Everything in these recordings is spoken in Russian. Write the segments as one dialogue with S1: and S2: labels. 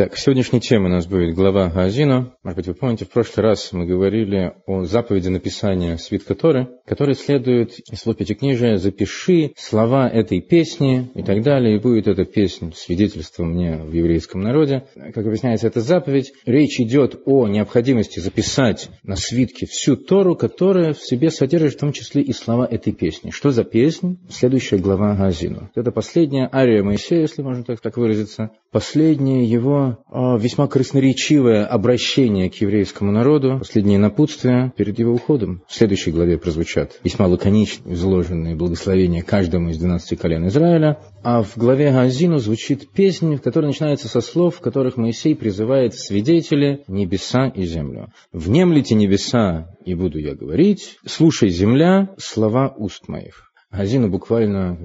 S1: Так, сегодняшняя тема у нас будет глава Газина. Может быть, вы помните, в прошлый раз мы говорили о заповеди написания свитка Торы, который следует из слов Пятикнижия «Запиши слова этой песни» и так далее, и будет эта песня свидетельством мне в еврейском народе. Как объясняется эта заповедь, речь идет о необходимости записать на свитке всю Тору, которая в себе содержит в том числе и слова этой песни. Что за песня? Следующая глава Газину. Это последняя ария Моисея, если можно так, так выразиться, последняя его а, весьма красноречивое обращение к еврейскому народу, последние напутствия перед его уходом. В следующей главе прозвучат весьма лаконично изложенные благословения каждому из 12 колен Израиля, а в главе Газину звучит песня, которая начинается со слов, в которых Моисей призывает свидетели небеса и землю. «Внемлите небеса, и буду я говорить, слушай, земля, слова уст моих». Газину буквально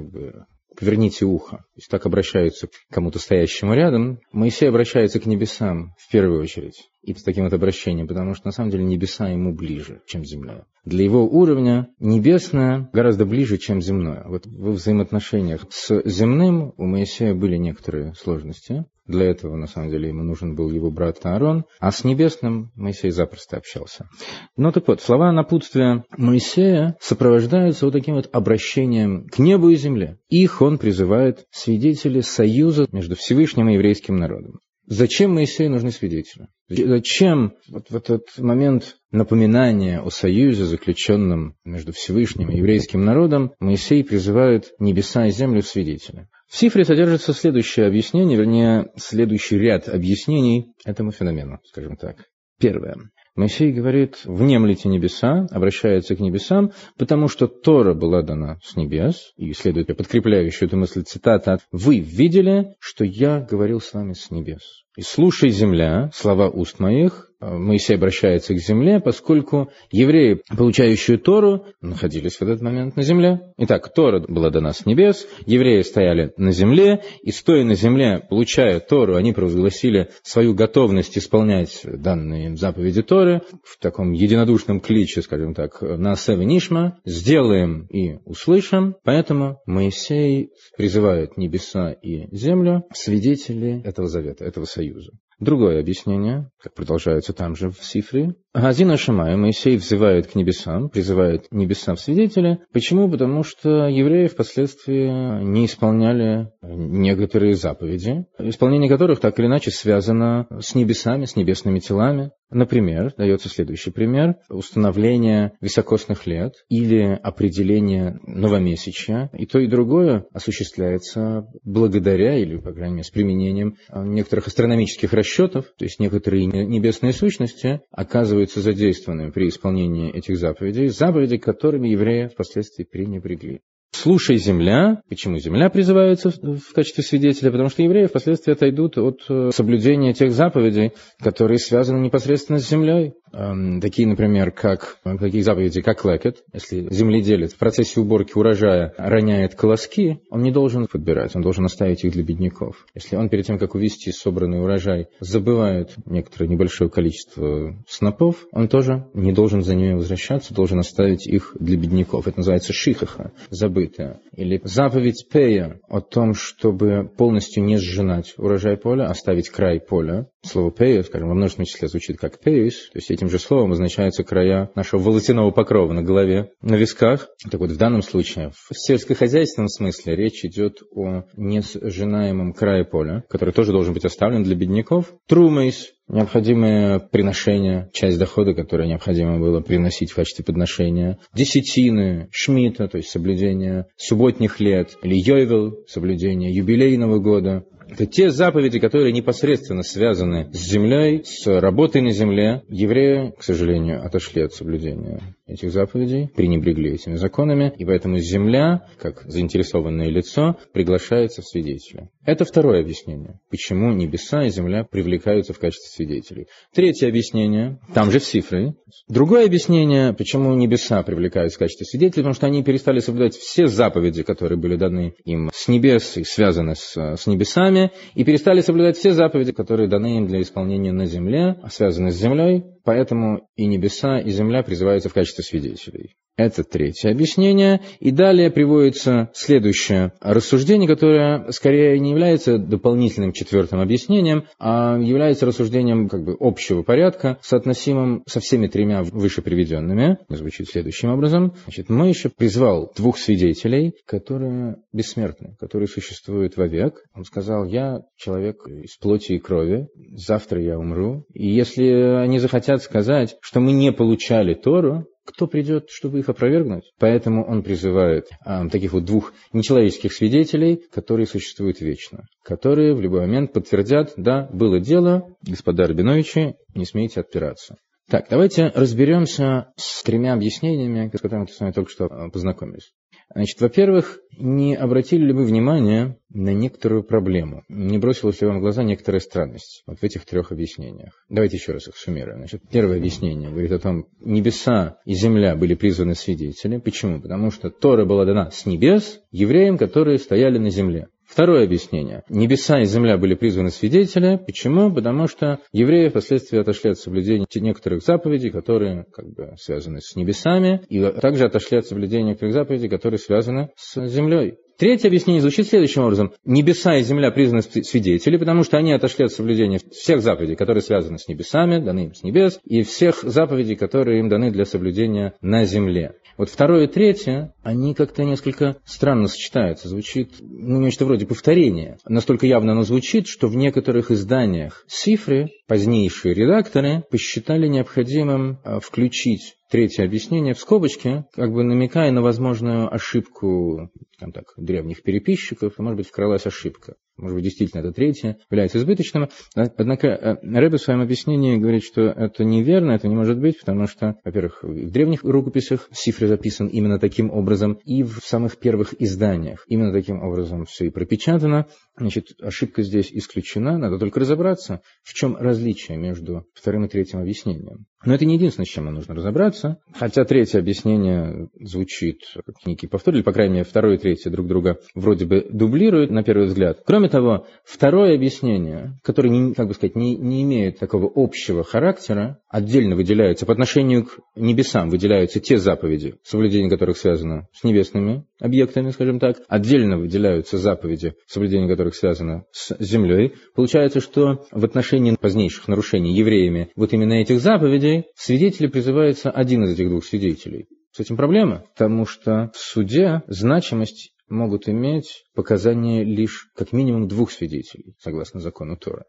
S1: поверните ухо. То есть так обращаются к кому-то стоящему рядом. Моисей обращается к небесам в первую очередь. И с таким вот обращением, потому что на самом деле небеса ему ближе, чем земля. Для его уровня небесное гораздо ближе, чем земное. Вот в взаимоотношениях с земным у Моисея были некоторые сложности. Для этого, на самом деле, ему нужен был его брат Аарон, а с небесным Моисей запросто общался. Но так вот, слова напутствия Моисея сопровождаются вот таким вот обращением к небу и земле. Их он призывает свидетели союза между Всевышним и еврейским народом. Зачем Моисею нужны свидетели? Зачем вот в этот момент напоминания о союзе, заключенном между Всевышним и еврейским народом, Моисей призывает небеса и землю в свидетели? В цифре содержится следующее объяснение, вернее, следующий ряд объяснений этому феномену, скажем так. Первое. Моисей говорит, внемлите небеса, обращается к небесам, потому что Тора была дана с небес, и следует подкрепляющую эту мысль цитата, «Вы видели, что я говорил с вами с небес». И слушай, земля, слова уст моих, Моисей обращается к земле, поскольку евреи, получающие Тору, находились в этот момент на земле. Итак, Тора была дана с небес, евреи стояли на земле, и стоя на земле, получая Тору, они провозгласили свою готовность исполнять данные заповеди Торы в таком единодушном кличе, скажем так, на Нишма, сделаем и услышим. Поэтому Моисей призывает небеса и землю, свидетели этого завета, этого союза. Другое объяснение, как продолжается там же в Сифре. Газина Шамай, Моисей взывает к небесам, призывает небеса в свидетели. Почему? Потому что евреи впоследствии не исполняли некоторые заповеди, исполнение которых так или иначе связано с небесами, с небесными телами. Например, дается следующий пример, установление високосных лет или определение новомесячья. И то, и другое осуществляется благодаря или, по крайней мере, с применением некоторых астрономических расчетов, то есть некоторые небесные сущности оказываются задействованными при исполнении этих заповедей, заповеди, которыми евреи впоследствии пренебрегли. Слушай, земля. Почему земля призывается в качестве свидетеля? Потому что евреи впоследствии отойдут от э, соблюдения тех заповедей, которые связаны непосредственно с землей. Эм, такие, например, как такие заповеди, как лекет. Если земледелец в процессе уборки урожая роняет колоски, он не должен подбирать, он должен оставить их для бедняков. Если он перед тем, как увезти собранный урожай, забывает некоторое небольшое количество снопов, он тоже не должен за ними возвращаться, должен оставить их для бедняков. Это называется шихаха, забытое. Или заповедь Пея о том, чтобы полностью не сжинать урожай поля, оставить край поля. Слово Пея, скажем, во множественном числе звучит как пеюс, то есть этим же словом обозначаются края нашего волосяного покрова на голове, на висках. Так вот, в данном случае, в сельскохозяйственном смысле речь идет о несжинаемом крае поля, который тоже должен быть оставлен для бедняков. Трумейс, необходимое приношение, часть дохода, которое необходимо было приносить в качестве подношения, десятины, шмита, то есть соблюдение субботних лет, или йойвел, соблюдение юбилейного года, это те заповеди, которые непосредственно связаны с землей, с работой на земле. Евреи, к сожалению, отошли от соблюдения этих заповедей, пренебрегли этими законами, и поэтому земля, как заинтересованное лицо, приглашается в свидетели. Это второе объяснение, почему небеса и земля привлекаются в качестве свидетелей. Третье объяснение, там же в цифры. Другое объяснение, почему небеса привлекаются в качестве свидетелей, потому что они перестали соблюдать все заповеди, которые были даны им с небес и связаны с, с небесами, и перестали соблюдать все заповеди, которые даны им для исполнения на земле, связаны с землей, Поэтому и небеса, и земля призываются в качестве свидетелей. Это третье объяснение. И далее приводится следующее рассуждение, которое скорее не является дополнительным четвертым объяснением, а является рассуждением как бы общего порядка, соотносимым со всеми тремя выше приведенными. Звучит следующим образом. Значит, Моисhe призвал двух свидетелей, которые бессмертны, которые существуют вовек. Он сказал, я человек из плоти и крови, завтра я умру. И если они захотят сказать, что мы не получали Тору, кто придет, чтобы их опровергнуть? Поэтому он призывает а, таких вот двух нечеловеческих свидетелей, которые существуют вечно, которые в любой момент подтвердят, да, было дело, господа Рабиновичи, не смейте отпираться. Так, давайте разберемся с тремя объяснениями, с которыми мы с вами только что а, познакомились. Значит, во-первых, не обратили ли вы внимание на некоторую проблему? Не бросилась ли вам в глаза некоторая странность вот в этих трех объяснениях? Давайте еще раз их суммируем. Значит, первое объяснение говорит о том, небеса и земля были призваны свидетели. Почему? Потому что Тора была дана с небес евреям, которые стояли на земле. Второе объяснение. Небеса и земля были призваны свидетели. Почему? Потому что евреи впоследствии отошли от соблюдения некоторых заповедей, которые как бы связаны с небесами, и также отошли от соблюдения некоторых заповедей, которые связаны с землей. Третье объяснение звучит следующим образом. Небеса и земля признаны свидетели, потому что они отошли от соблюдения всех заповедей, которые связаны с небесами, даны им с небес, и всех заповедей, которые им даны для соблюдения на земле. Вот второе и третье, они как-то несколько странно сочетаются. Звучит, ну, нечто вроде повторения. Настолько явно оно звучит, что в некоторых изданиях цифры, позднейшие редакторы, посчитали необходимым а, включить третье объяснение в скобочке, как бы намекая на возможную ошибку там так, древних переписчиков, а может быть, вкралась ошибка. Может быть, действительно это третье является избыточным. Однако э, Рэбе в своем объяснении говорит, что это неверно, это не может быть, потому что, во-первых, в древних рукописях цифры записан именно таким образом, и в самых первых изданиях именно таким образом все и пропечатано. Значит, ошибка здесь исключена, надо только разобраться, в чем различие между вторым и третьим объяснением. Но это не единственное, с чем нам нужно разобраться. Хотя третье объяснение звучит как некий повтор, или, по крайней мере, второе и третье друг друга вроде бы дублируют на первый взгляд. Кроме того, второе объяснение, которое, как бы сказать, не, не имеет такого общего характера, отдельно выделяются по отношению к небесам, выделяются те заповеди, соблюдение которых связано с небесными объектами, скажем так, отдельно выделяются заповеди, соблюдение которых связано с землей. Получается, что в отношении позднейших нарушений евреями вот именно этих заповедей свидетели призывается один из этих двух свидетелей. С этим проблема, потому что в суде значимость могут иметь показания лишь как минимум двух свидетелей, согласно закону Тора.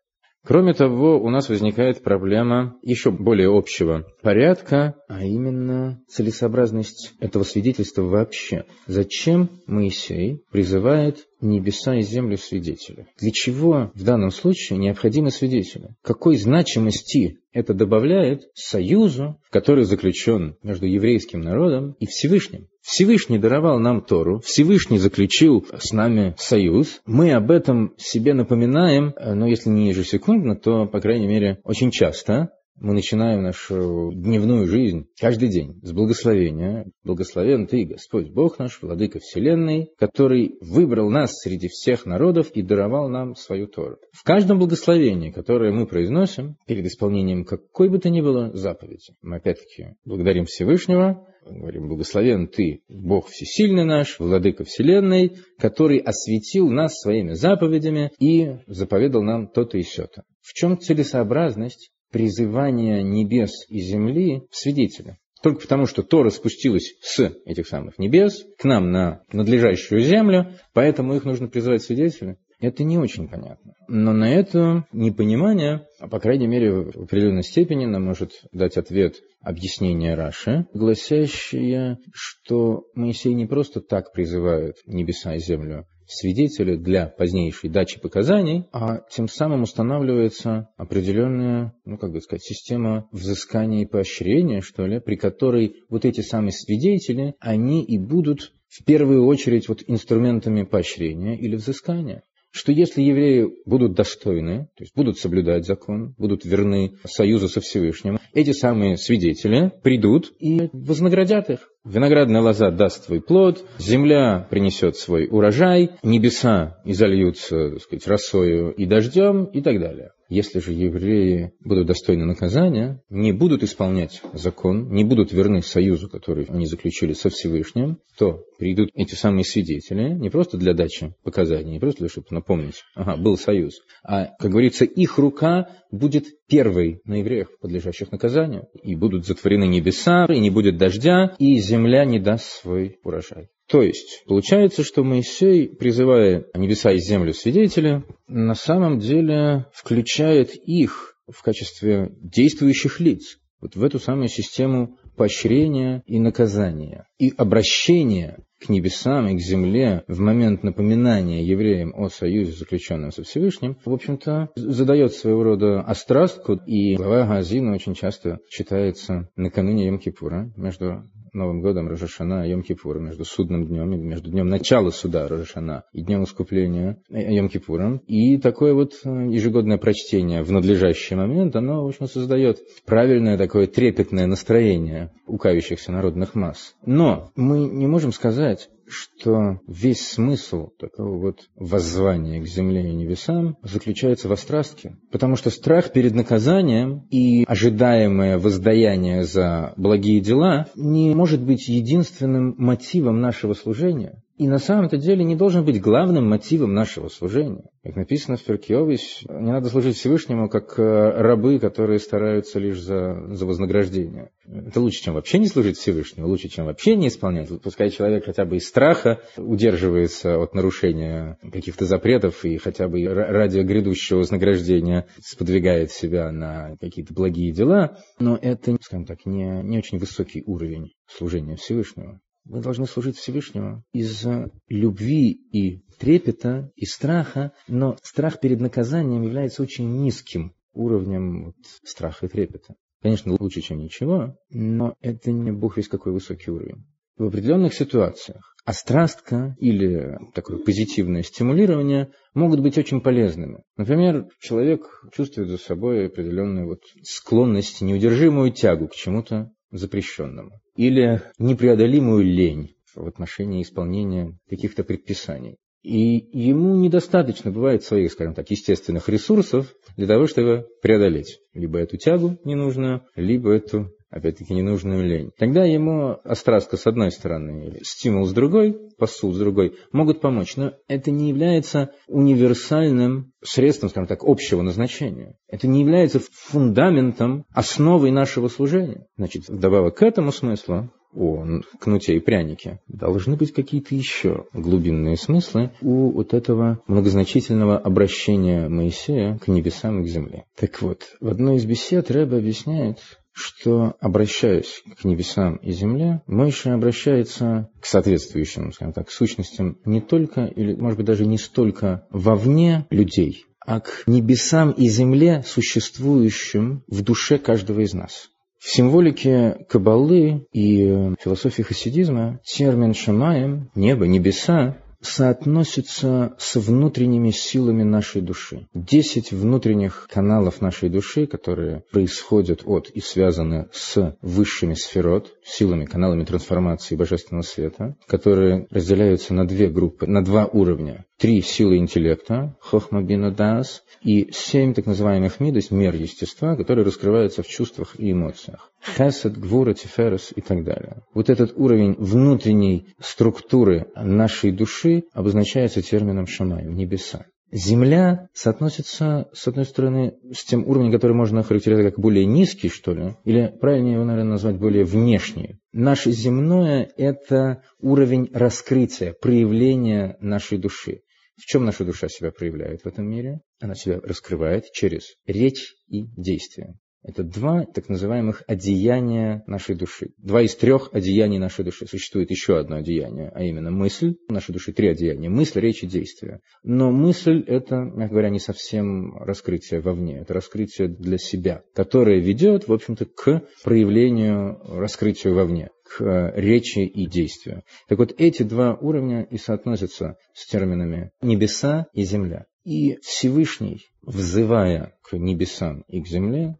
S1: Кроме того, у нас возникает проблема еще более общего порядка, а именно целесообразность этого свидетельства вообще. Зачем Моисей призывает небеса и землю свидетеля? Для чего в данном случае необходимы свидетели? Какой значимости это добавляет союзу, который заключен между еврейским народом и Всевышним? Всевышний даровал нам Тору, Всевышний заключил с нами союз. Мы об этом себе напоминаем, э, но если не ежесекундно, то, по крайней мере, очень часто. Мы начинаем нашу дневную жизнь каждый день с благословения. Благословен Ты, Господь Бог наш, Владыка Вселенной, который выбрал нас среди всех народов и даровал нам свою Тору. В каждом благословении, которое мы произносим перед исполнением какой бы то ни было заповеди, мы опять-таки благодарим Всевышнего, говорим, благословен Ты, Бог Всесильный наш, Владыка Вселенной, который осветил нас своими заповедями и заповедал нам то-то и сё-то. В чем целесообразность призывания небес и земли в свидетеля? Только потому, что Тора спустилась с этих самых небес к нам на надлежащую землю, поэтому их нужно призывать свидетеля. Это не очень понятно. Но на это непонимание, а по крайней мере в определенной степени нам может дать ответ объяснение Раши, гласящее, что Моисей не просто так призывает небеса и землю свидетеля для позднейшей дачи показаний, а тем самым устанавливается определенная, ну как бы сказать, система взыскания и поощрения, что ли, при которой вот эти самые свидетели, они и будут в первую очередь вот инструментами поощрения или взыскания что если евреи будут достойны, то есть будут соблюдать закон, будут верны союзу со Всевышним, эти самые свидетели придут и вознаградят их. Виноградная лоза даст свой плод, земля принесет свой урожай, небеса изольются, так сказать, росою и дождем и так далее. Если же евреи будут достойны наказания, не будут исполнять закон, не будут верны союзу, который они заключили со Всевышним, то придут эти самые свидетели не просто для дачи показаний, не просто для, чтобы напомнить, ага, был союз, а, как говорится, их рука будет первой на евреях, подлежащих наказанию, и будут затворены небеса, и не будет дождя, и земля не даст свой урожай. То есть, получается, что Моисей, призывая небеса и землю свидетеля, на самом деле включает их в качестве действующих лиц вот в эту самую систему поощрения и наказания, и обращения к небесам и к земле в момент напоминания евреям о союзе, заключенном со Всевышним, в общем-то, задает своего рода острастку, и глава Газина очень часто читается накануне Йом-Кипура между Новым годом Рожашана и Йом-Кипура, между судным днем, между днем начала суда Рожашана и днем искупления Йом-Кипуром. И такое вот э, ежегодное прочтение в надлежащий момент, оно, в общем, создает правильное такое трепетное настроение у кающихся народных масс. Но мы не можем сказать, что весь смысл такого вот воззвания к земле и небесам заключается в острастке. Потому что страх перед наказанием и ожидаемое воздаяние за благие дела не может быть единственным мотивом нашего служения и на самом-то деле не должен быть главным мотивом нашего служения. Как написано в Перкиовис, не надо служить Всевышнему, как э, рабы, которые стараются лишь за, за вознаграждение. Это лучше, чем вообще не служить Всевышнему, лучше, чем вообще не исполнять. Пускай человек хотя бы из страха удерживается от нарушения каких-то запретов и хотя бы ради грядущего вознаграждения сподвигает себя на какие-то благие дела, но это, скажем так, не, не очень высокий уровень служения Всевышнему. Мы должны служить Всевышнему из любви и трепета, и страха, но страх перед наказанием является очень низким уровнем вот, страха и трепета. Конечно, лучше, чем ничего, но это не бог весь какой высокий уровень. В определенных ситуациях острастка или такое позитивное стимулирование могут быть очень полезными. Например, человек чувствует за собой определенную вот склонность, неудержимую тягу к чему-то запрещенному или непреодолимую лень в отношении исполнения каких-то предписаний. И ему недостаточно бывает своих, скажем так, естественных ресурсов для того, чтобы преодолеть либо эту тягу ненужную, либо эту опять-таки, ненужную лень. Тогда ему острастка с одной стороны, стимул с другой, посыл с другой, могут помочь. Но это не является универсальным средством, скажем так, общего назначения. Это не является фундаментом, основой нашего служения. Значит, вдобавок к этому смыслу, о кнуте и прянике, должны быть какие-то еще глубинные смыслы у вот этого многозначительного обращения Моисея к небесам и к земле. Так вот, в одной из бесед Рэбе объясняет, что, обращаясь к небесам и земле, Мойша обращается к соответствующим, скажем так, сущностям не только, или, может быть, даже не столько вовне людей, а к небесам и земле, существующим в душе каждого из нас. В символике Кабалы и философии хасидизма термин «шамаем» – небо, небеса соотносится с внутренними силами нашей души. Десять внутренних каналов нашей души, которые происходят от и связаны с высшими сферот, силами, каналами трансформации божественного света, которые разделяются на две группы, на два уровня. Три силы интеллекта, хохма бина дас, и семь так называемых мидос, мер естества, которые раскрываются в чувствах и эмоциях. Хесед, Гвура, Тиферес и так далее. Вот этот уровень внутренней структуры нашей души обозначается термином Шамай, небеса. Земля соотносится, с одной стороны, с тем уровнем, который можно характеризовать как более низкий, что ли, или правильнее его, наверное, назвать более внешний. Наше земное – это уровень раскрытия, проявления нашей души. В чем наша душа себя проявляет в этом мире? Она себя раскрывает через речь и действие. Это два так называемых одеяния нашей души. Два из трех одеяний нашей души. Существует еще одно одеяние, а именно мысль. В нашей души три одеяния. Мысль, речь и действие. Но мысль – это, мягко говоря, не совсем раскрытие вовне. Это раскрытие для себя, которое ведет, в общем-то, к проявлению, раскрытию вовне к речи и действию. Так вот, эти два уровня и соотносятся с терминами «небеса» и «земля». И Всевышний, взывая к небесам и к земле,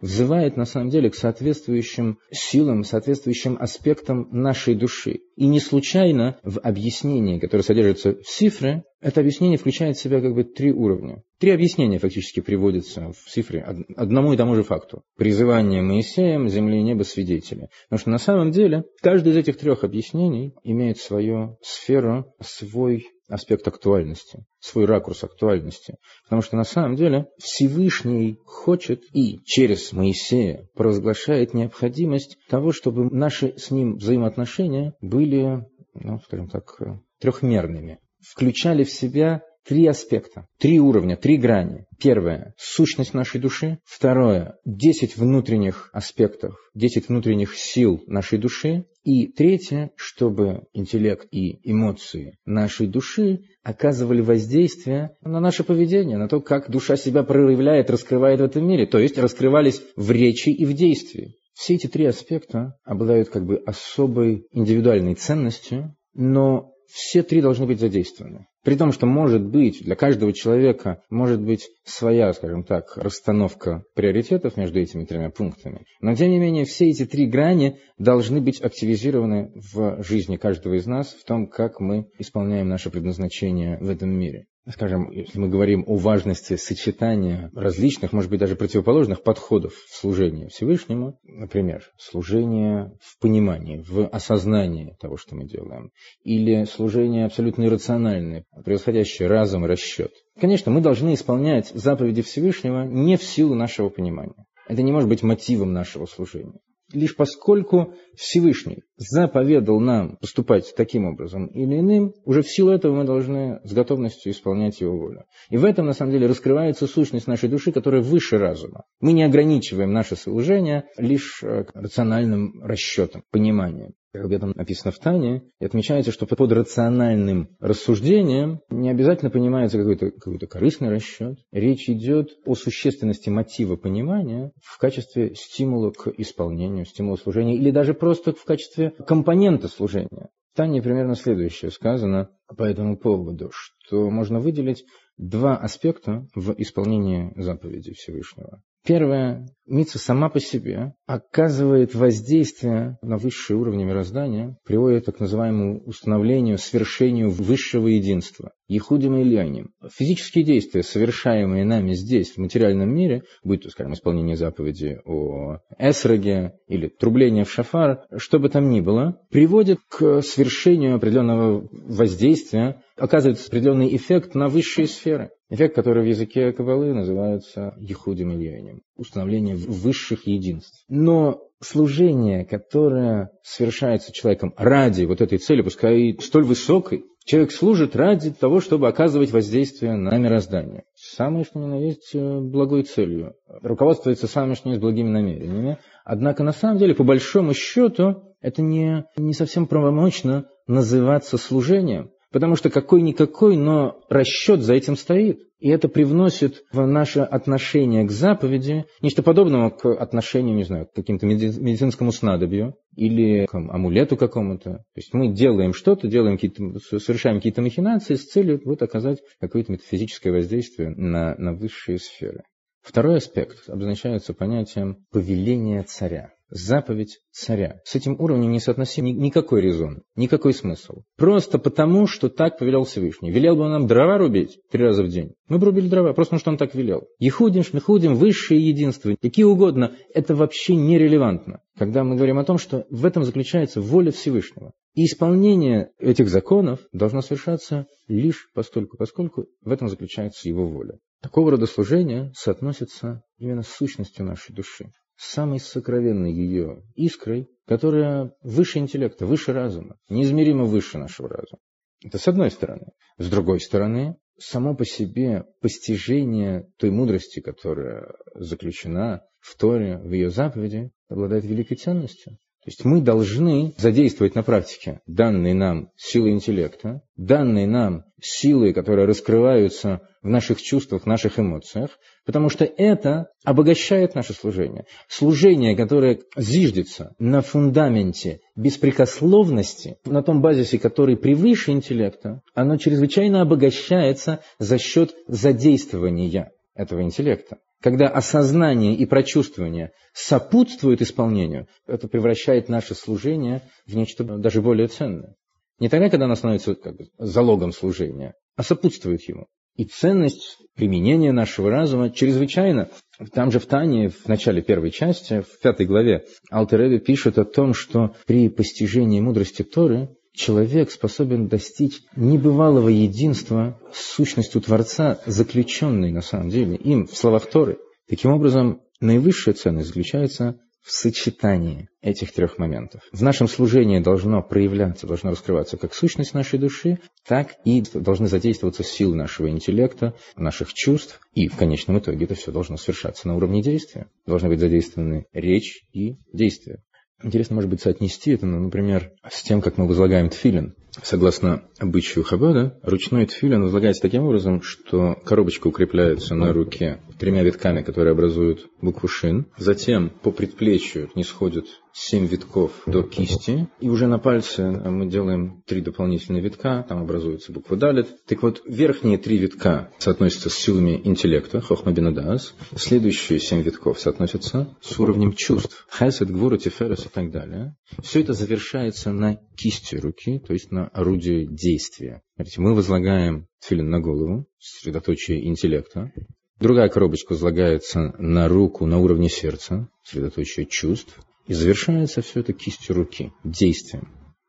S1: взывает на самом деле к соответствующим силам, соответствующим аспектам нашей души. И не случайно в объяснении, которое содержится в цифре, это объяснение включает в себя как бы три уровня. Три объяснения фактически приводятся в цифре одному и тому же факту. Призывание Моисеем, земли и неба свидетели. Потому что на самом деле каждый из этих трех объяснений имеет свою сферу, свой аспект актуальности, свой ракурс актуальности. Потому что на самом деле Всевышний хочет и через Моисея провозглашает необходимость того, чтобы наши с ним взаимоотношения были, ну, скажем так, трехмерными, включали в себя три аспекта, три уровня, три грани. Первое – сущность нашей души. Второе – десять внутренних аспектов, десять внутренних сил нашей души. И третье – чтобы интеллект и эмоции нашей души оказывали воздействие на наше поведение, на то, как душа себя проявляет, раскрывает в этом мире, то есть раскрывались в речи и в действии. Все эти три аспекта обладают как бы особой индивидуальной ценностью, но все три должны быть задействованы. При том, что может быть для каждого человека может быть своя, скажем так, расстановка приоритетов между этими тремя пунктами. Но тем не менее все эти три грани должны быть активизированы в жизни каждого из нас, в том, как мы исполняем наше предназначение в этом мире скажем, если мы говорим о важности сочетания различных, может быть, даже противоположных подходов в служении Всевышнему, например, служение в понимании, в осознании того, что мы делаем, или служение абсолютно иррациональное, превосходящее разум и расчет. Конечно, мы должны исполнять заповеди Всевышнего не в силу нашего понимания. Это не может быть мотивом нашего служения лишь поскольку Всевышний заповедал нам поступать таким образом или иным, уже в силу этого мы должны с готовностью исполнять его волю. И в этом, на самом деле, раскрывается сущность нашей души, которая выше разума. Мы не ограничиваем наше служение лишь э, рациональным расчетом, пониманием как об этом написано в Тане, и отмечается, что под рациональным рассуждением не обязательно понимается какой-то какой корыстный расчет. Речь идет о существенности мотива понимания в качестве стимула к исполнению, стимула служения, или даже просто в качестве компонента служения. В Тане примерно следующее сказано по этому поводу, что можно выделить два аспекта в исполнении заповеди Всевышнего. Первое, Мица сама по себе оказывает воздействие на высшие уровни мироздания, приводит к так называемому установлению, свершению высшего единства. Ехудим и Ильяним. Физические действия, совершаемые нами здесь, в материальном мире, будь то, скажем, исполнение заповеди о эсроге или трубление в шафар, что бы там ни было, приводят к свершению определенного воздействия, оказывает определенный эффект на высшие сферы. Эффект, который в языке Кабалы называется Ехудим Ильяним, установление высших единств. Но служение, которое совершается человеком ради вот этой цели, пускай столь высокой, человек служит ради того, чтобы оказывать воздействие на мироздание. Самое, что ни на есть, э, благой целью. Руководствуется самое, что ни есть, благими намерениями. Однако, на самом деле, по большому счету, это не, не совсем правомочно называться служением. Потому что какой-никакой, но расчет за этим стоит. И это привносит в наше отношение к заповеди нечто подобного к отношению, не знаю, к каким-то медицинскому снадобью или к амулету какому-то. То есть мы делаем что-то, делаем какие-то, совершаем какие-то махинации с целью вот оказать какое-то метафизическое воздействие на, на высшие сферы. Второй аспект обозначается понятием повеления царя заповедь царя. С этим уровнем не соотносим никакой резон, никакой смысл. Просто потому, что так повелел Всевышний. Велел бы он нам дрова рубить три раза в день. Мы бы рубили дрова, просто потому, что он так велел. Ехудим, шмехудим, высшее единство, какие угодно, это вообще нерелевантно. Когда мы говорим о том, что в этом заключается воля Всевышнего. И исполнение этих законов должно совершаться лишь постольку, поскольку в этом заключается его воля. Такого рода служение соотносится именно с сущностью нашей души самой сокровенной ее искрой, которая выше интеллекта, выше разума, неизмеримо выше нашего разума. Это с одной стороны. С другой стороны, само по себе постижение той мудрости, которая заключена в Торе, в ее заповеди, обладает великой ценностью. То есть мы должны задействовать на практике данные нам силы интеллекта, данные нам силы, которые раскрываются в наших чувствах, наших эмоциях, потому что это обогащает наше служение. Служение, которое зиждется на фундаменте беспрекословности, на том базисе, который превыше интеллекта, оно чрезвычайно обогащается за счет задействования этого интеллекта. Когда осознание и прочувствование сопутствуют исполнению, это превращает наше служение в нечто даже более ценное. Не тогда, когда оно становится как бы, залогом служения, а сопутствует ему. И ценность применения нашего разума чрезвычайно. Там же в Тане, в начале первой части, в пятой главе, Алтереби пишет о том, что при постижении мудрости Торы человек способен достичь небывалого единства с сущностью Творца, заключенной на самом деле им в словах Торы. Таким образом, наивысшая ценность заключается в сочетании этих трех моментов. В нашем служении должно проявляться, должно раскрываться как сущность нашей души, так и должны задействоваться силы нашего интеллекта, наших чувств, и в конечном итоге это все должно совершаться на уровне действия. Должны быть задействованы речь и действия. Интересно, может быть, соотнести это, ну, например, с тем, как мы возлагаем тфилин. Согласно обычаю Хабада, ручной тфилин возлагается таким образом, что коробочка укрепляется на руке тремя витками, которые образуют букву шин. Затем по предплечью не сходит 7 витков до кисти, и уже на пальце э, мы делаем 3 дополнительные витка, там образуется буква далит. Так вот, верхние 3 витка соотносятся с силами интеллекта, хохмабинадас, следующие 7 витков соотносятся с уровнем чувств, хайсет гвура, тиферес и так далее. Все это завершается на кисти руки, то есть на орудие действия. Смотрите, мы возлагаем филин на голову, сосредоточие интеллекта, Другая коробочка возлагается на руку на уровне сердца, средоточие чувств. И завершается все это кистью руки, действием.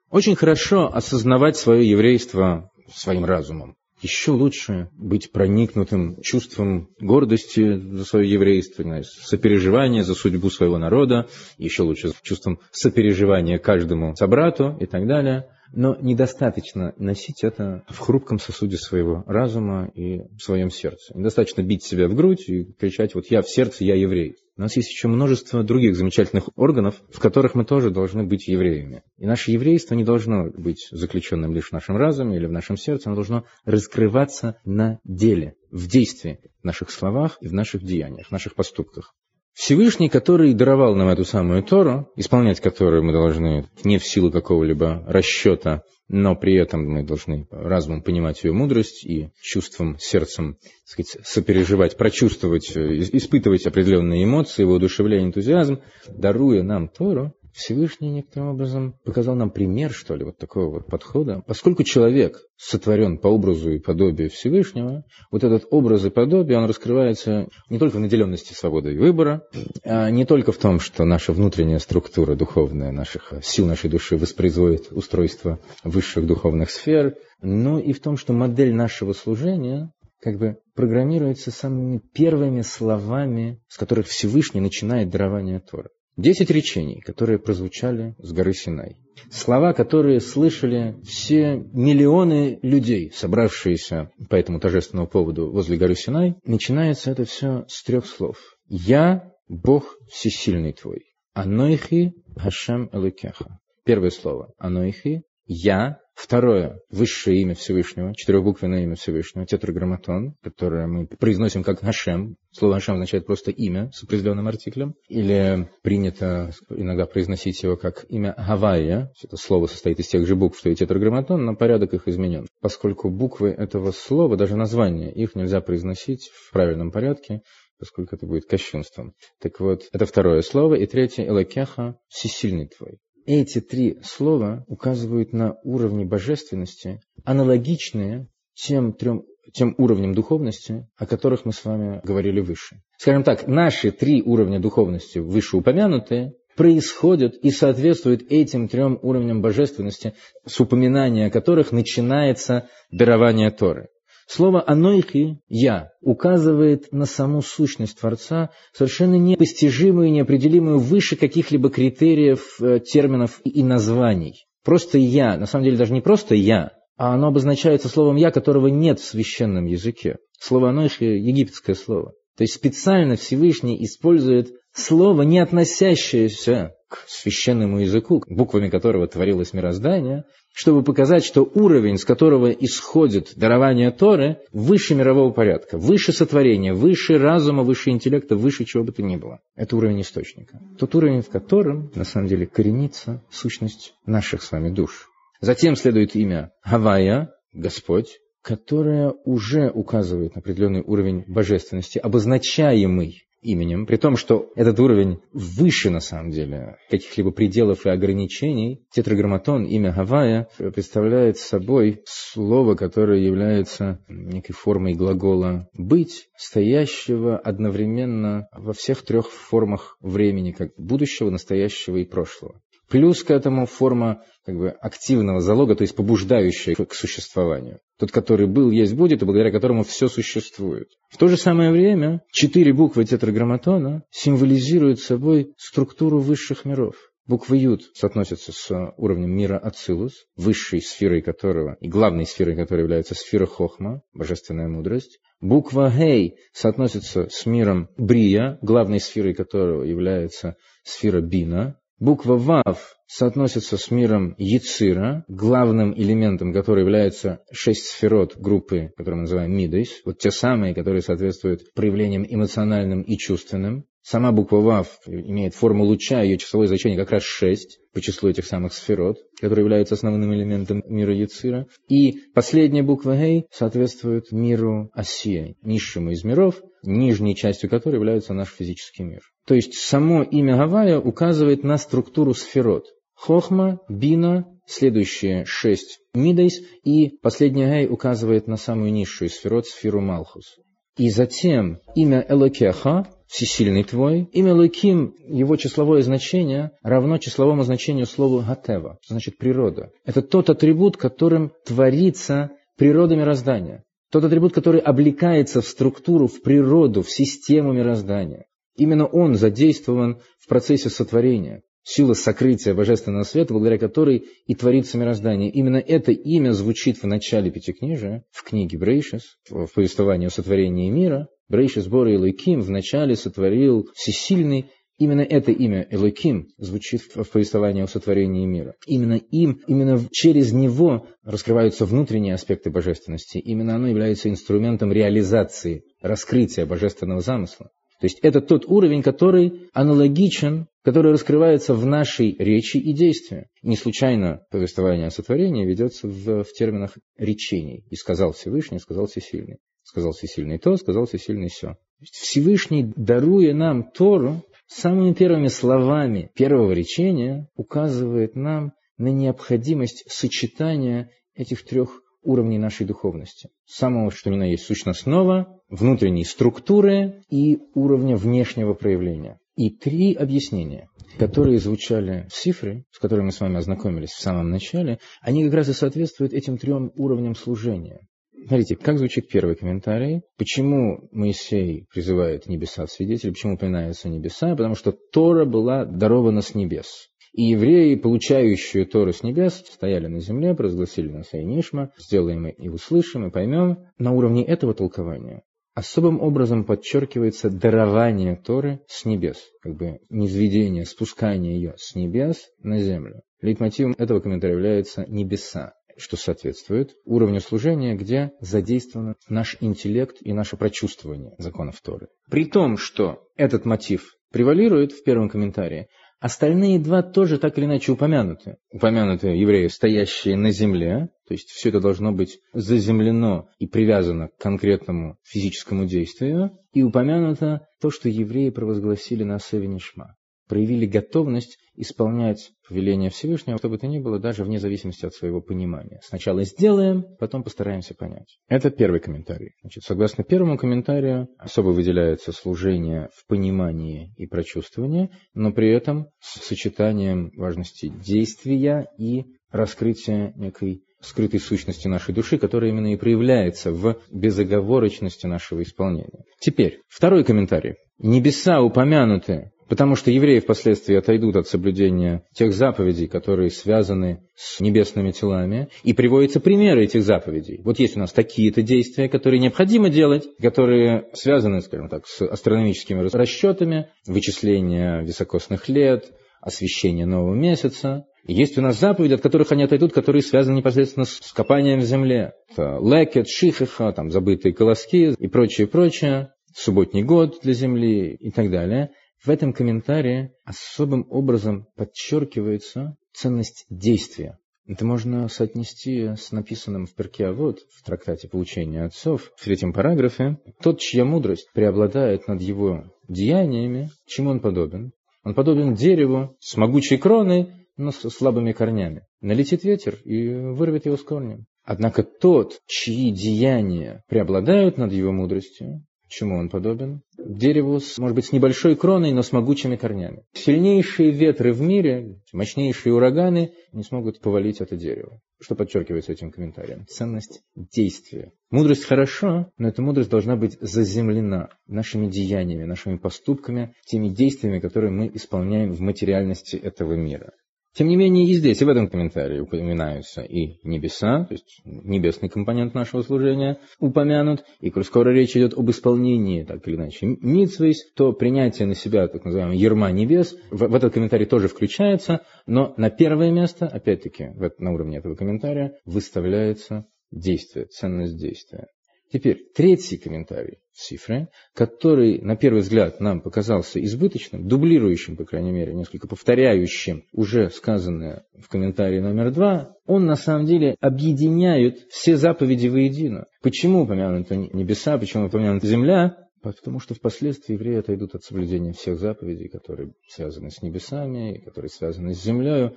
S1: Очень хорошо осознавать свое еврейство своим разумом. Еще лучше быть проникнутым чувством гордости за свое еврейство, сопереживания за судьбу своего народа, еще лучше чувством сопереживания каждому собрату и так далее – но недостаточно носить это в хрупком сосуде своего разума и в своем сердце. Недостаточно бить себя в грудь и кричать «вот я в сердце, я еврей». У нас есть еще множество других замечательных органов, в которых мы тоже должны быть евреями. И наше еврейство не должно быть заключенным лишь в нашем разуме или в нашем сердце, оно должно раскрываться на деле, в действии, в наших словах и в наших деяниях, в наших поступках. Всевышний, который даровал нам эту самую Тору, исполнять которую мы должны не в силу какого-либо расчета, но при этом мы должны разумом понимать ее мудрость и чувством, сердцем так сказать, сопереживать, прочувствовать, испытывать определенные эмоции, воодушевление, энтузиазм, даруя нам Тору, Всевышний некоторым образом показал нам пример, что ли, вот такого вот подхода. Поскольку человек сотворен по образу и подобию Всевышнего, вот этот образ и подобие, он раскрывается не только в наделенности свободы и выбора, а не только в том, что наша внутренняя структура духовная, наших сил нашей души воспроизводит устройство высших духовных сфер, но и в том, что модель нашего служения как бы программируется самыми первыми словами, с которых Всевышний начинает дарование Тора. Десять речений, которые прозвучали с горы Синай. Слова, которые слышали все миллионы людей, собравшиеся по этому торжественному поводу возле горы Синай, начинается это все с трех слов. «Я – Бог всесильный твой». «Анойхи Хашем Элукеха». Первое слово «Анойхи» – «Я Второе, высшее имя Всевышнего, четырехбуквенное имя Всевышнего, тетраграмматон, которое мы произносим как Хашем. Слово Хашем означает просто имя с определенным артиклем. Или принято иногда произносить его как имя Гавайя. Это слово состоит из тех же букв, что и тетраграмматон, но порядок их изменен. Поскольку буквы этого слова, даже название, их нельзя произносить в правильном порядке, поскольку это будет кощунством. Так вот, это второе слово. И третье, Элакеха, всесильный твой. Эти три слова указывают на уровни божественности, аналогичные тем трем тем уровням духовности, о которых мы с вами говорили выше. Скажем так, наши три уровня духовности, вышеупомянутые, происходят и соответствуют этим трем уровням божественности, с упоминания которых начинается дарование Торы. Слово «анойхи» – «я» указывает на саму сущность Творца, совершенно непостижимую и неопределимую выше каких-либо критериев, э, терминов и названий. Просто «я», на самом деле даже не просто «я», а оно обозначается словом «я», которого нет в священном языке. Слово «анойхи» – египетское слово. То есть специально Всевышний использует слово, не относящееся к священному языку, буквами которого творилось мироздание, чтобы показать, что уровень, с которого исходит дарование Торы, выше мирового порядка, выше сотворения, выше разума, выше интеллекта, выше чего бы то ни было. Это уровень источника. Тот уровень, в котором, на самом деле, коренится сущность наших с вами душ. Затем следует имя Гавайя, Господь, которая уже указывает на определенный уровень божественности, обозначаемый именем, при том, что этот уровень выше, на самом деле, каких-либо пределов и ограничений, тетраграмматон, имя Гавая, представляет собой слово, которое является некой формой глагола «быть», стоящего одновременно во всех трех формах времени, как будущего, настоящего и прошлого. Плюс к этому форма как бы, активного залога, то есть побуждающая к существованию. Тот, который был, есть, будет, и благодаря которому все существует. В то же самое время четыре буквы тетраграмматона символизируют собой структуру высших миров. Буква Юд соотносится с уровнем мира Ацилус, высшей сферой которого и главной сферой которой является сфера Хохма, божественная мудрость. Буква Гей соотносится с миром Брия, главной сферой которого является сфера Бина, Буква Вав соотносится с миром Яцира, главным элементом которой является шесть сферот группы, которую мы называем Мидейс, вот те самые, которые соответствуют проявлениям эмоциональным и чувственным. Сама буква Вав имеет форму луча, ее числовое значение как раз 6 по числу этих самых сферот, которые являются основным элементом мира Яцира. И последняя буква Гей соответствует миру Осия, низшему из миров, нижней частью которой является наш физический мир. То есть само имя Гавая указывает на структуру сферот. Хохма, Бина, следующие шесть Мидейс, и последняя Гай указывает на самую низшую сферот, сферу Малхус. И затем имя Элокеха, всесильный твой, имя Луким, его числовое значение равно числовому значению слова Гатева, что значит природа. Это тот атрибут, которым творится природа мироздания. Тот атрибут, который облекается в структуру, в природу, в систему мироздания. Именно он задействован в процессе сотворения. Сила сокрытия Божественного Света, благодаря которой и творится мироздание. Именно это имя звучит в начале Пятикнижия, в книге Брейшис, в повествовании о сотворении мира. Брейшис Бора Элойким вначале сотворил всесильный Именно это имя Элоким звучит в повествовании о сотворении мира. Именно им, именно через него раскрываются внутренние аспекты божественности. Именно оно является инструментом реализации, раскрытия божественного замысла. То есть это тот уровень, который аналогичен, который раскрывается в нашей речи и действии. Не случайно повествование о сотворении ведется в, в терминах речений. И сказал Всевышний, сказал Всесильный. Сказал Всесильный то, сказал Всесильный все. Всевышний, даруя нам Тору, самыми первыми словами первого речения указывает нам на необходимость сочетания этих трех уровней нашей духовности. Самого, что ни на есть сущностного, внутренней структуры и уровня внешнего проявления. И три объяснения, которые звучали в цифры, с которыми мы с вами ознакомились в самом начале, они как раз и соответствуют этим трем уровням служения. Смотрите, как звучит первый комментарий. Почему Моисей призывает небеса в свидетели, почему упоминаются небеса? Потому что Тора была дарована с небес. И евреи, получающие Тору с небес, стояли на земле, провозгласили на Нишма, сделаем и услышим, и поймем. На уровне этого толкования особым образом подчеркивается дарование Торы с небес, как бы низведение, спускание ее с небес на землю. Лейтмотивом этого комментария является небеса, что соответствует уровню служения, где задействован наш интеллект и наше прочувствование законов Торы. При том, что этот мотив превалирует в первом комментарии, Остальные два тоже так или иначе упомянуты. Упомянуты евреи, стоящие на земле, то есть все это должно быть заземлено и привязано к конкретному физическому действию, и упомянуто то, что евреи провозгласили на Севенишма проявили готовность исполнять повеление Всевышнего, что бы то ни было, даже вне зависимости от своего понимания. Сначала сделаем, потом постараемся понять. Это первый комментарий. Значит, согласно первому комментарию, особо выделяется служение в понимании и прочувствовании, но при этом с сочетанием важности действия и раскрытия некой скрытой сущности нашей души, которая именно и проявляется в безоговорочности нашего исполнения. Теперь, второй комментарий. Небеса упомянуты Потому что евреи впоследствии отойдут от соблюдения тех заповедей, которые связаны с небесными телами, и приводятся примеры этих заповедей. Вот есть у нас такие-то действия, которые необходимо делать, которые связаны, скажем так, с астрономическими расчетами, вычисление високосных лет, освещение нового месяца. есть у нас заповеди, от которых они отойдут, которые связаны непосредственно с копанием в земле. Это лекет, шихиха, там забытые колоски и прочее, прочее. Субботний год для земли и так далее. В этом комментарии особым образом подчеркивается ценность действия. Это можно соотнести с написанным в перке а вот в трактате «Поучение отцов» в третьем параграфе. Тот, чья мудрость преобладает над его деяниями, чему он подобен? Он подобен дереву с могучей кроной, но с слабыми корнями. Налетит ветер и вырвет его с корнем. Однако тот, чьи деяния преобладают над его мудростью, чему он подобен? Дереву, с, может быть, с небольшой кроной, но с могучими корнями. Сильнейшие ветры в мире, мощнейшие ураганы не смогут повалить это дерево. Что подчеркивается этим комментарием? Ценность действия. Мудрость хороша, но эта мудрость должна быть заземлена нашими деяниями, нашими поступками, теми действиями, которые мы исполняем в материальности этого мира. Тем не менее, и здесь, и в этом комментарии упоминаются и небеса, то есть небесный компонент нашего служения упомянут, и коль скоро речь идет об исполнении, так или иначе, митсвейс, то принятие на себя так называемого ерма небес в, в этот комментарий тоже включается, но на первое место, опять-таки, на уровне этого комментария, выставляется действие, ценность действия. Теперь третий комментарий Сифры, который на первый взгляд нам показался избыточным, дублирующим, по крайней мере, несколько повторяющим уже сказанное в комментарии номер два, он на самом деле объединяет все заповеди воедино. Почему упомянуты небеса, почему упомянута земля? Потому что впоследствии евреи отойдут от соблюдения всех заповедей, которые связаны с небесами, которые связаны с землей,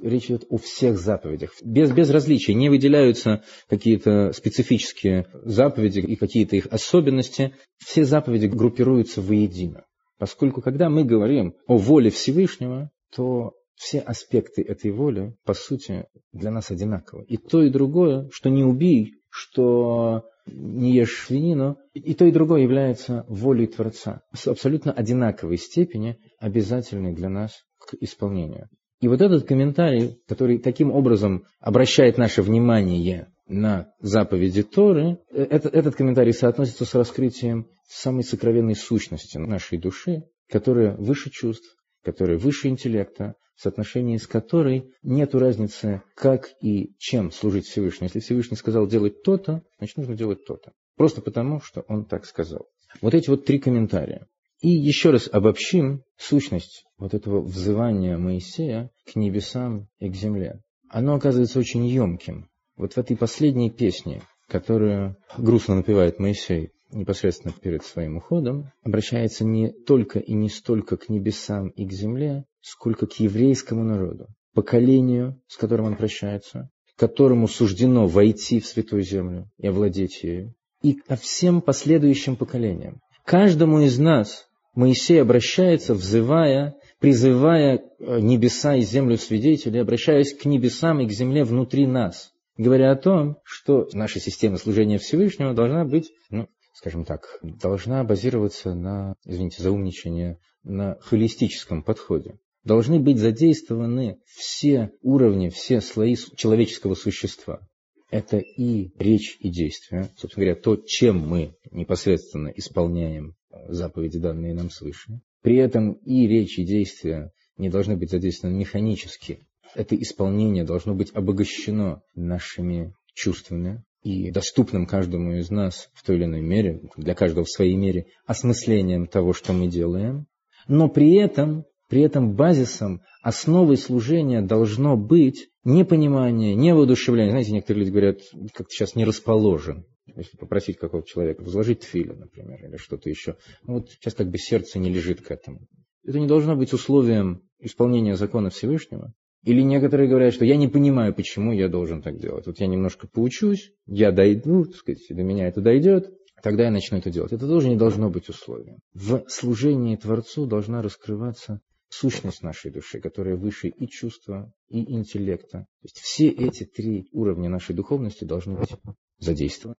S1: речь идет о всех заповедях. Без, без различий не выделяются какие-то специфические заповеди и какие-то их особенности. Все заповеди группируются воедино. Поскольку когда мы говорим о воле Всевышнего, то все аспекты этой воли, по сути, для нас одинаковы. И то, и другое, что не убей, что не ешь свинину, и то, и другое является волей Творца. С абсолютно одинаковой степени обязательной для нас к исполнению. И вот этот комментарий, который таким образом обращает наше внимание на заповеди Торы, э, этот, этот комментарий соотносится с раскрытием самой сокровенной сущности нашей души, которая выше чувств, которая выше интеллекта, в соотношении с которой нет разницы, как и чем служить Всевышнему. Если Всевышний сказал делать то-то, значит нужно делать то-то. Просто потому, что он так сказал. Вот эти вот три комментария. И еще раз обобщим сущность вот этого взывания Моисея к небесам и к земле. Оно оказывается очень емким. Вот в этой последней песне, которую грустно напевает Моисей непосредственно перед своим уходом, обращается не только и не столько к небесам и к земле, сколько к еврейскому народу, поколению, с которым он прощается, которому суждено войти в Святую Землю и овладеть ею, и ко всем последующим поколениям. Каждому из нас Моисей обращается, взывая, призывая э, небеса и землю свидетелей, обращаясь к небесам и к земле внутри нас, говоря о том, что наша система служения Всевышнего должна быть, ну, скажем так, должна базироваться на, извините за умничание, на холистическом подходе. Должны быть задействованы все уровни, все слои человеческого существа. Это и речь, и действие. Собственно говоря, то, чем мы непосредственно исполняем заповеди, данные нам свыше. При этом и речь, и действия не должны быть задействованы механически. Это исполнение должно быть обогащено нашими чувствами и доступным каждому из нас в той или иной мере, для каждого в своей мере, осмыслением того, что мы делаем. Но при этом, при этом базисом, основой служения должно быть не понимание, не воодушевление. Знаете, некоторые люди говорят, как-то сейчас не расположен если попросить какого-то человека возложить тфилю, например, или что-то еще, ну вот сейчас как бы сердце не лежит к этому. Это не должно быть условием исполнения закона Всевышнего. Или некоторые говорят, что я не понимаю, почему я должен так делать. Вот я немножко поучусь, я дойду, так сказать, до меня это дойдет, тогда я начну это делать. Это тоже не должно быть условием. В служении Творцу должна раскрываться сущность нашей души, которая выше и чувства, и интеллекта. То есть все эти три уровня нашей духовности должны быть задействованы.